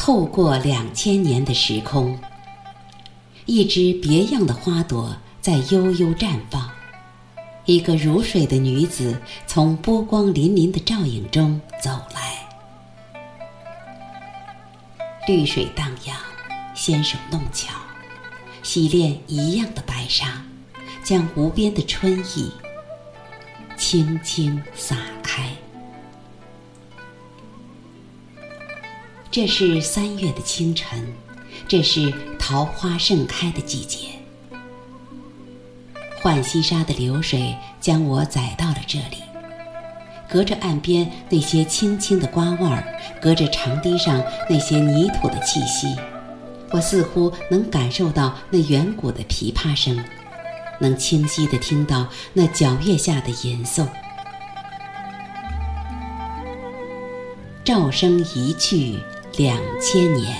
透过两千年的时空，一只别样的花朵在悠悠绽放。一个如水的女子从波光粼粼的照影中走来，绿水荡漾，纤手弄巧，洗练一样的白纱，将无边的春意轻轻洒开。这是三月的清晨，这是桃花盛开的季节。浣溪沙的流水将我载到了这里，隔着岸边那些青青的瓜味儿，隔着长堤上那些泥土的气息，我似乎能感受到那远古的琵琶声，能清晰地听到那皎月下的吟诵。赵生一去。两千年，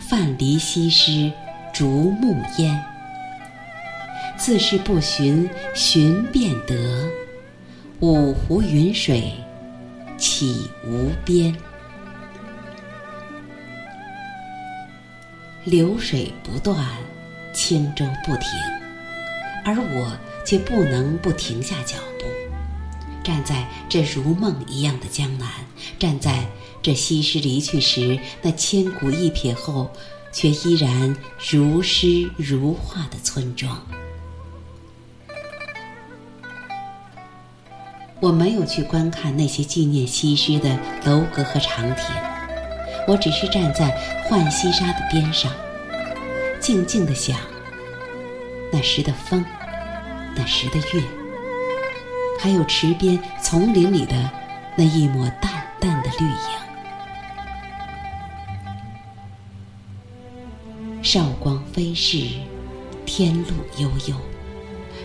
范蠡西施逐木烟。自是不寻，寻便得。五湖云水起无边。流水不断，轻舟不停，而我却不能不停下脚步，站在这如梦一样的江南，站在。这西施离去时，那千古一瞥后，却依然如诗如画的村庄。我没有去观看那些纪念西施的楼阁和长亭，我只是站在浣溪沙的边上，静静地想：那时的风，那时的月，还有池边丛林里的那一抹淡淡的绿影。韶光飞逝，天路悠悠。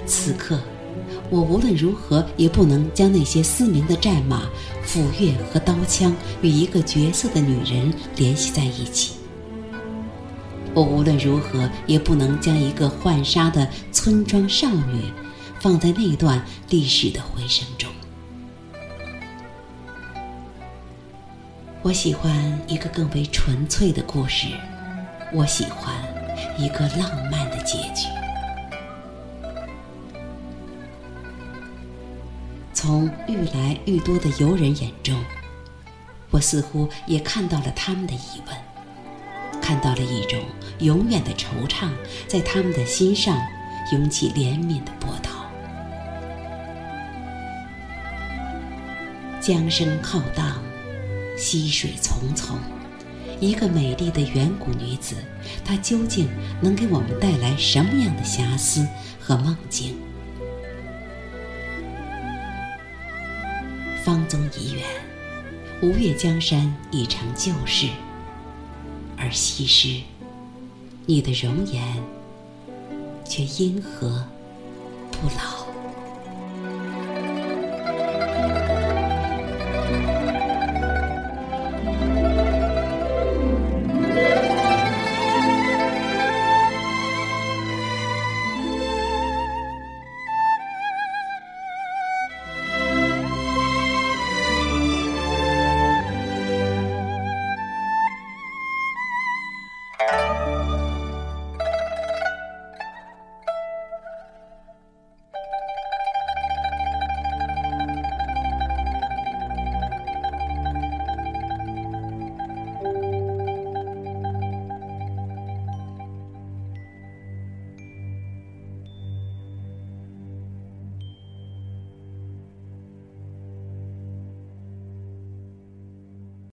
此刻，我无论如何也不能将那些嘶鸣的战马、斧钺和刀枪与一个绝色的女人联系在一起。我无论如何也不能将一个浣纱的村庄少女放在那段历史的回声中。我喜欢一个更为纯粹的故事。我喜欢一个浪漫的结局。从愈来愈多的游人眼中，我似乎也看到了他们的疑问，看到了一种永远的惆怅，在他们的心上涌起怜悯的波涛。江声浩荡，溪水淙淙。一个美丽的远古女子，她究竟能给我们带来什么样的遐思和梦境？方宗已远，吴越江山已成旧事，而西施，你的容颜却因何不老？